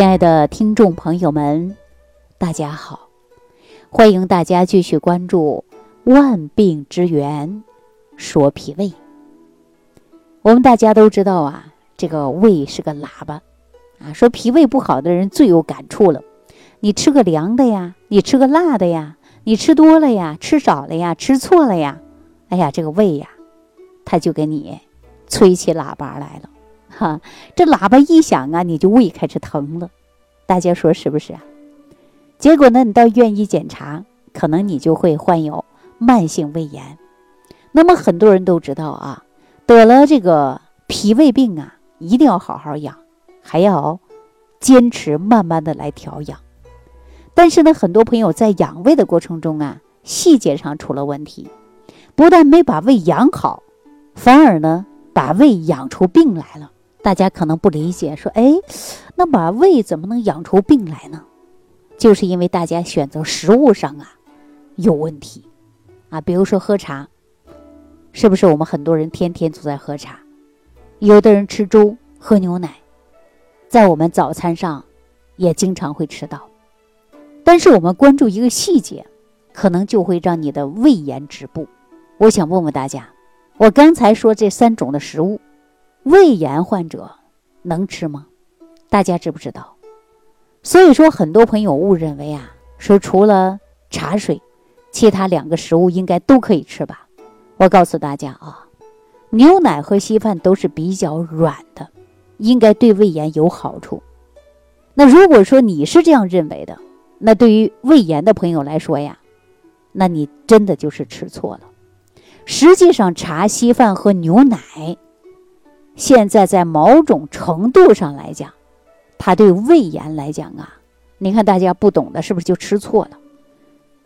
亲爱的听众朋友们，大家好！欢迎大家继续关注《万病之源说脾胃》。我们大家都知道啊，这个胃是个喇叭啊，说脾胃不好的人最有感触了。你吃个凉的呀，你吃个辣的呀，你吃多了呀，吃少了呀，吃错了呀，哎呀，这个胃呀，他就给你吹起喇叭来了。哈，这喇叭一响啊，你就胃开始疼了，大家说是不是啊？结果呢，你到医院一检查，可能你就会患有慢性胃炎。那么很多人都知道啊，得了这个脾胃病啊，一定要好好养，还要坚持慢慢的来调养。但是呢，很多朋友在养胃的过程中啊，细节上出了问题，不但没把胃养好，反而呢，把胃养出病来了。大家可能不理解，说：“哎，那把胃怎么能养出病来呢？”就是因为大家选择食物上啊有问题啊。比如说喝茶，是不是我们很多人天天都在喝茶？有的人吃粥、喝牛奶，在我们早餐上也经常会吃到。但是我们关注一个细节，可能就会让你的胃炎止步。我想问问大家，我刚才说这三种的食物。胃炎患者能吃吗？大家知不知道？所以说，很多朋友误认为啊，说除了茶水，其他两个食物应该都可以吃吧？我告诉大家啊，牛奶和稀饭都是比较软的，应该对胃炎有好处。那如果说你是这样认为的，那对于胃炎的朋友来说呀，那你真的就是吃错了。实际上，茶、稀饭和牛奶。现在在某种程度上来讲，它对胃炎来讲啊，你看大家不懂的是不是就吃错了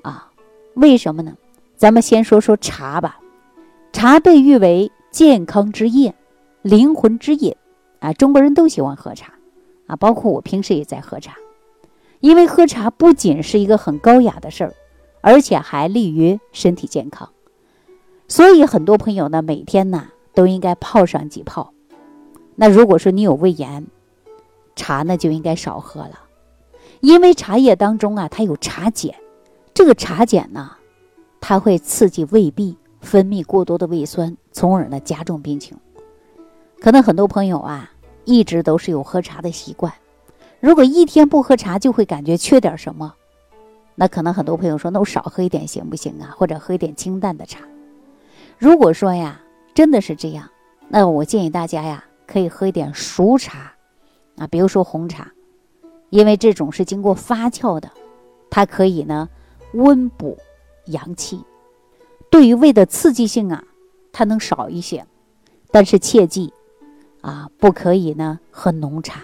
啊？为什么呢？咱们先说说茶吧。茶被誉为健康之液、灵魂之饮啊，中国人都喜欢喝茶啊，包括我平时也在喝茶。因为喝茶不仅是一个很高雅的事儿，而且还利于身体健康，所以很多朋友呢，每天呢都应该泡上几泡。那如果说你有胃炎，茶呢就应该少喝了，因为茶叶当中啊，它有茶碱，这个茶碱呢，它会刺激胃壁分泌过多的胃酸，从而呢加重病情。可能很多朋友啊，一直都是有喝茶的习惯，如果一天不喝茶，就会感觉缺点什么。那可能很多朋友说，那我少喝一点行不行啊？或者喝一点清淡的茶。如果说呀，真的是这样，那我建议大家呀。可以喝一点熟茶，啊，比如说红茶，因为这种是经过发酵的，它可以呢温补阳气，对于胃的刺激性啊，它能少一些。但是切记，啊，不可以呢喝浓茶，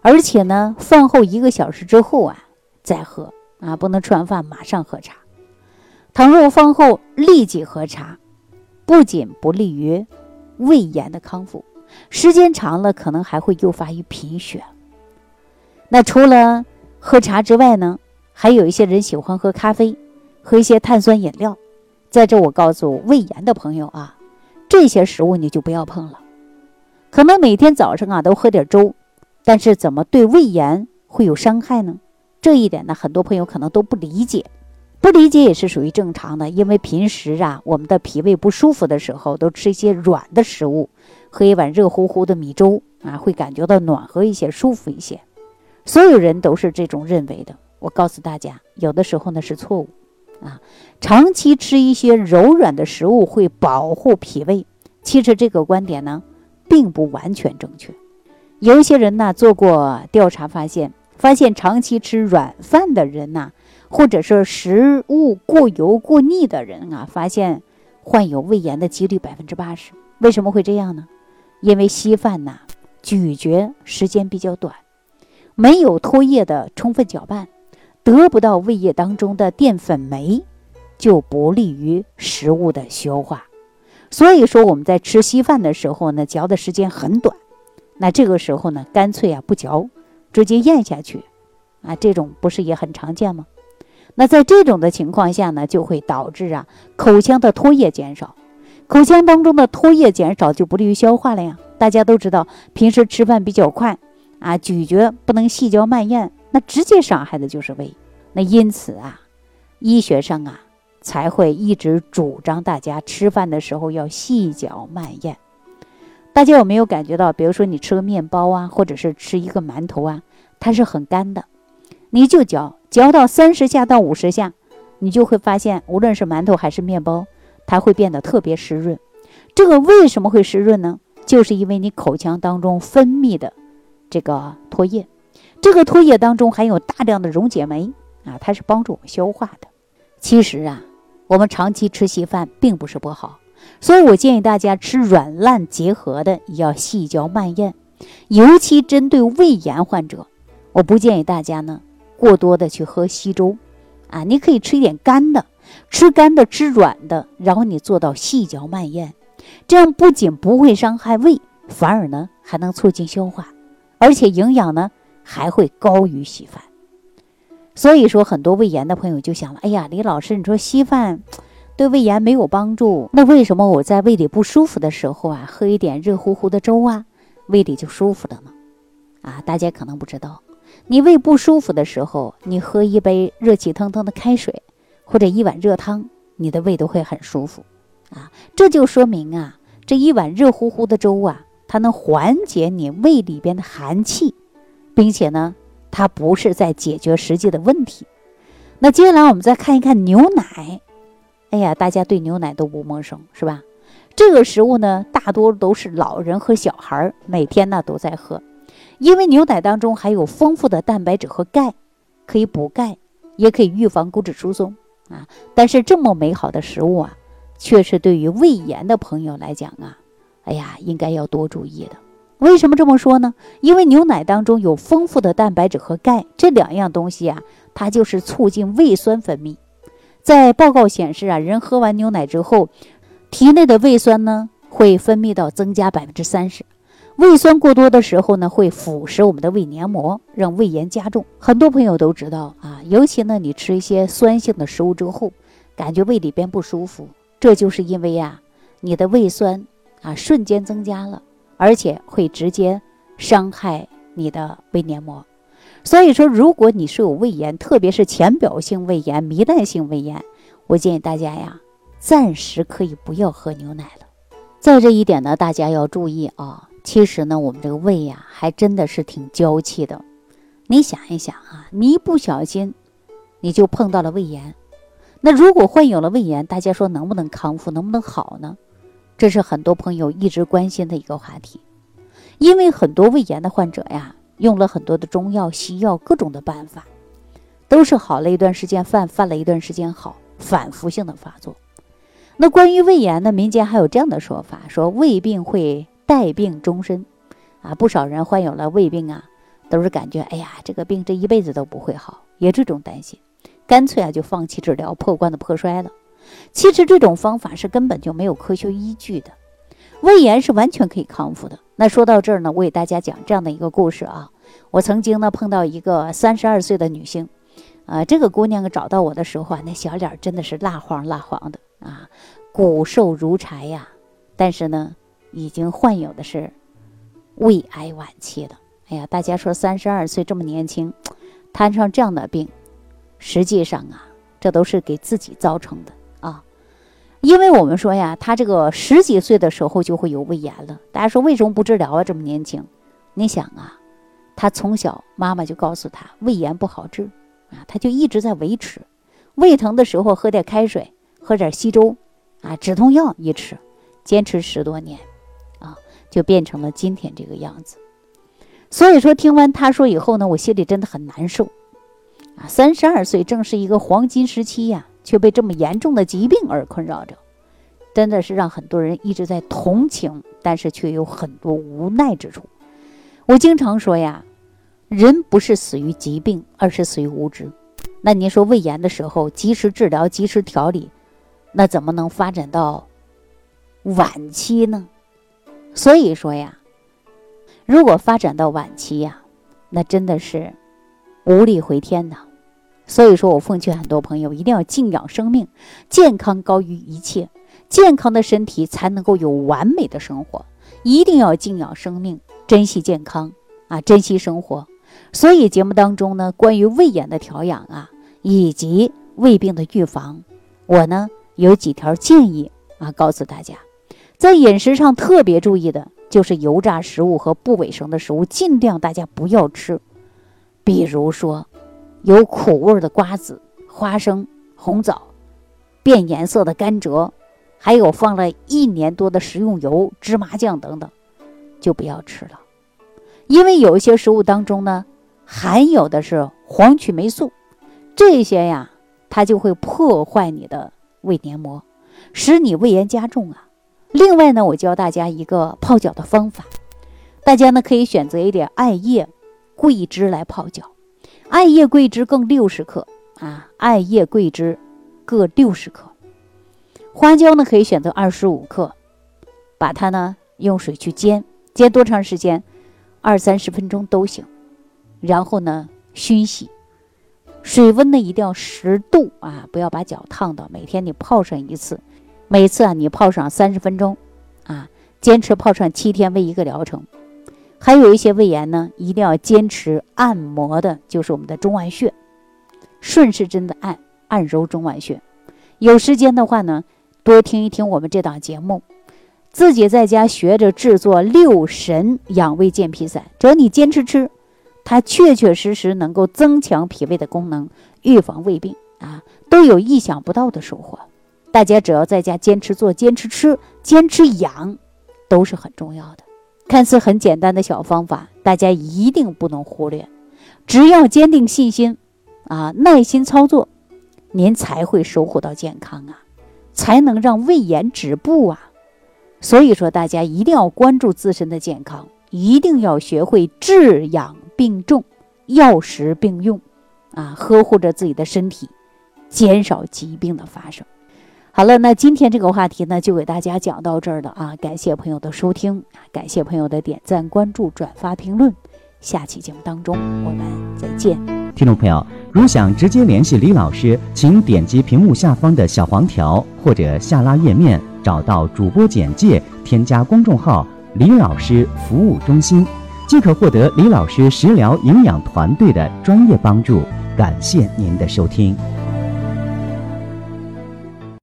而且呢饭后一个小时之后啊再喝，啊，不能吃完饭马上喝茶。倘若饭后立即喝茶，不仅不利于胃炎的康复。时间长了，可能还会诱发于贫血。那除了喝茶之外呢，还有一些人喜欢喝咖啡，喝一些碳酸饮料。在这，我告诉胃炎的朋友啊，这些食物你就不要碰了。可能每天早上啊都喝点粥，但是怎么对胃炎会有伤害呢？这一点呢，很多朋友可能都不理解。不理解也是属于正常的，因为平时啊，我们的脾胃不舒服的时候，都吃一些软的食物，喝一碗热乎乎的米粥啊，会感觉到暖和一些、舒服一些。所有人都是这种认为的。我告诉大家，有的时候呢是错误啊。长期吃一些柔软的食物会保护脾胃，其实这个观点呢并不完全正确。有一些人呢做过调查发现，发现长期吃软饭的人呐。或者是食物过油过腻的人啊，发现患有胃炎的几率百分之八十。为什么会这样呢？因为稀饭呐，咀嚼时间比较短，没有唾液的充分搅拌，得不到胃液当中的淀粉酶，就不利于食物的消化。所以说我们在吃稀饭的时候呢，嚼的时间很短，那这个时候呢，干脆啊不嚼，直接咽下去，啊，这种不是也很常见吗？那在这种的情况下呢，就会导致啊口腔的唾液减少，口腔当中的唾液减少就不利于消化了呀。大家都知道，平时吃饭比较快，啊，咀嚼不能细嚼慢咽，那直接伤害的就是胃。那因此啊，医学上啊才会一直主张大家吃饭的时候要细嚼慢咽。大家有没有感觉到？比如说你吃个面包啊，或者是吃一个馒头啊，它是很干的，你就嚼嚼到三十下到五十下，你就会发现，无论是馒头还是面包，它会变得特别湿润。这个为什么会湿润呢？就是因为你口腔当中分泌的这个唾液，这个唾液当中含有大量的溶解酶啊，它是帮助我们消化的。其实啊，我们长期吃稀饭并不是不好。所以我建议大家吃软烂结合的，也要细嚼慢咽，尤其针对胃炎患者，我不建议大家呢过多的去喝稀粥，啊，你可以吃一点干的，吃干的，吃软的，然后你做到细嚼慢咽，这样不仅不会伤害胃，反而呢还能促进消化，而且营养呢还会高于稀饭。所以说，很多胃炎的朋友就想了，哎呀，李老师，你说稀饭。对胃炎没有帮助，那为什么我在胃里不舒服的时候啊，喝一点热乎乎的粥啊，胃里就舒服了呢？啊，大家可能不知道，你胃不舒服的时候，你喝一杯热气腾腾的开水，或者一碗热汤，你的胃都会很舒服。啊，这就说明啊，这一碗热乎乎的粥啊，它能缓解你胃里边的寒气，并且呢，它不是在解决实际的问题。那接下来我们再看一看牛奶。哎呀，大家对牛奶都不陌生，是吧？这个食物呢，大多都是老人和小孩每天呢都在喝，因为牛奶当中含有丰富的蛋白质和钙，可以补钙，也可以预防骨质疏松啊。但是这么美好的食物啊，却是对于胃炎的朋友来讲啊，哎呀，应该要多注意的。为什么这么说呢？因为牛奶当中有丰富的蛋白质和钙这两样东西啊，它就是促进胃酸分泌。在报告显示啊，人喝完牛奶之后，体内的胃酸呢会分泌到增加百分之三十。胃酸过多的时候呢，会腐蚀我们的胃黏膜，让胃炎加重。很多朋友都知道啊，尤其呢，你吃一些酸性的食物之后，感觉胃里边不舒服，这就是因为呀，你的胃酸啊瞬间增加了，而且会直接伤害你的胃黏膜。所以说，如果你是有胃炎，特别是浅表性胃炎、糜烂性胃炎，我建议大家呀，暂时可以不要喝牛奶了。在这一点呢，大家要注意啊。其实呢，我们这个胃呀，还真的是挺娇气的。你想一想啊，你一不小心，你就碰到了胃炎。那如果患有了胃炎，大家说能不能康复，能不能好呢？这是很多朋友一直关心的一个话题。因为很多胃炎的患者呀。用了很多的中药、西药，各种的办法，都是好了一段时间犯，犯了一段时间好，反复性的发作。那关于胃炎呢，民间还有这样的说法，说胃病会带病终身，啊，不少人患有了胃病啊，都是感觉哎呀，这个病这一辈子都不会好，也这种担心，干脆啊就放弃治疗，破罐子破摔了。其实这种方法是根本就没有科学依据的。胃炎是完全可以康复的。那说到这儿呢，我给大家讲这样的一个故事啊。我曾经呢碰到一个三十二岁的女性，啊，这个姑娘找到我的时候啊，那小脸真的是蜡黄蜡黄的啊，骨瘦如柴呀。但是呢，已经患有的是胃癌晚期的。哎呀，大家说三十二岁这么年轻，摊上这样的病，实际上啊，这都是给自己造成的啊。因为我们说呀，他这个十几岁的时候就会有胃炎了。大家说为什么不治疗啊？这么年轻，你想啊，他从小妈妈就告诉他胃炎不好治啊，他就一直在维持。胃疼的时候喝点开水，喝点稀粥，啊，止痛药一吃，坚持十多年，就变成了今天这个样子。所以说，听完他说以后呢，我心里真的很难受啊。三十二岁正是一个黄金时期呀。却被这么严重的疾病而困扰着，真的是让很多人一直在同情，但是却有很多无奈之处。我经常说呀，人不是死于疾病，而是死于无知。那您说胃炎的时候及时治疗、及时调理，那怎么能发展到晚期呢？所以说呀，如果发展到晚期呀，那真的是无力回天呐。所以说我奉劝很多朋友一定要静养生命，健康高于一切，健康的身体才能够有完美的生活。一定要静养生命，珍惜健康，啊，珍惜生活。所以节目当中呢，关于胃炎的调养啊，以及胃病的预防，我呢有几条建议啊，告诉大家，在饮食上特别注意的就是油炸食物和不卫生的食物，尽量大家不要吃。比如说，有苦味的瓜子、花生、红枣，变颜色的甘蔗，还有放了一年多的食用油、芝麻酱等等，就不要吃了。因为有一些食物当中呢，含有的是黄曲霉素，这些呀，它就会破坏你的胃黏膜，使你胃炎加重啊。另外呢，我教大家一个泡脚的方法，大家呢可以选择一点艾叶、桂枝来泡脚，艾叶、桂枝各六十克啊，艾叶、桂枝各六十克，花椒呢可以选择二十五克，把它呢用水去煎，煎多长时间？二三十分钟都行，然后呢熏洗，水温呢一定要十度啊，不要把脚烫到。每天你泡上一次，每次啊你泡上三十分钟，啊，坚持泡上七天为一个疗程。还有一些胃炎呢，一定要坚持按摩的，就是我们的中脘穴，顺时针的按，按揉中脘穴。有时间的话呢，多听一听我们这档节目。自己在家学着制作六神养胃健脾散，只要你坚持吃，它确确实实能够增强脾胃的功能，预防胃病啊，都有意想不到的收获。大家只要在家坚持做、坚持吃、坚持养，都是很重要的。看似很简单的小方法，大家一定不能忽略。只要坚定信心，啊，耐心操作，您才会收获到健康啊，才能让胃炎止步啊。所以说，大家一定要关注自身的健康，一定要学会治养并重，药食并用，啊，呵护着自己的身体，减少疾病的发生。好了，那今天这个话题呢，就给大家讲到这儿了啊！感谢朋友的收听，感谢朋友的点赞、关注、转发、评论。下期节目当中，我们再见。听众朋友，如想直接联系李老师，请点击屏幕下方的小黄条或者下拉页面。找到主播简介，添加公众号“李老师服务中心”，即可获得李老师食疗营养团队的专业帮助。感谢您的收听。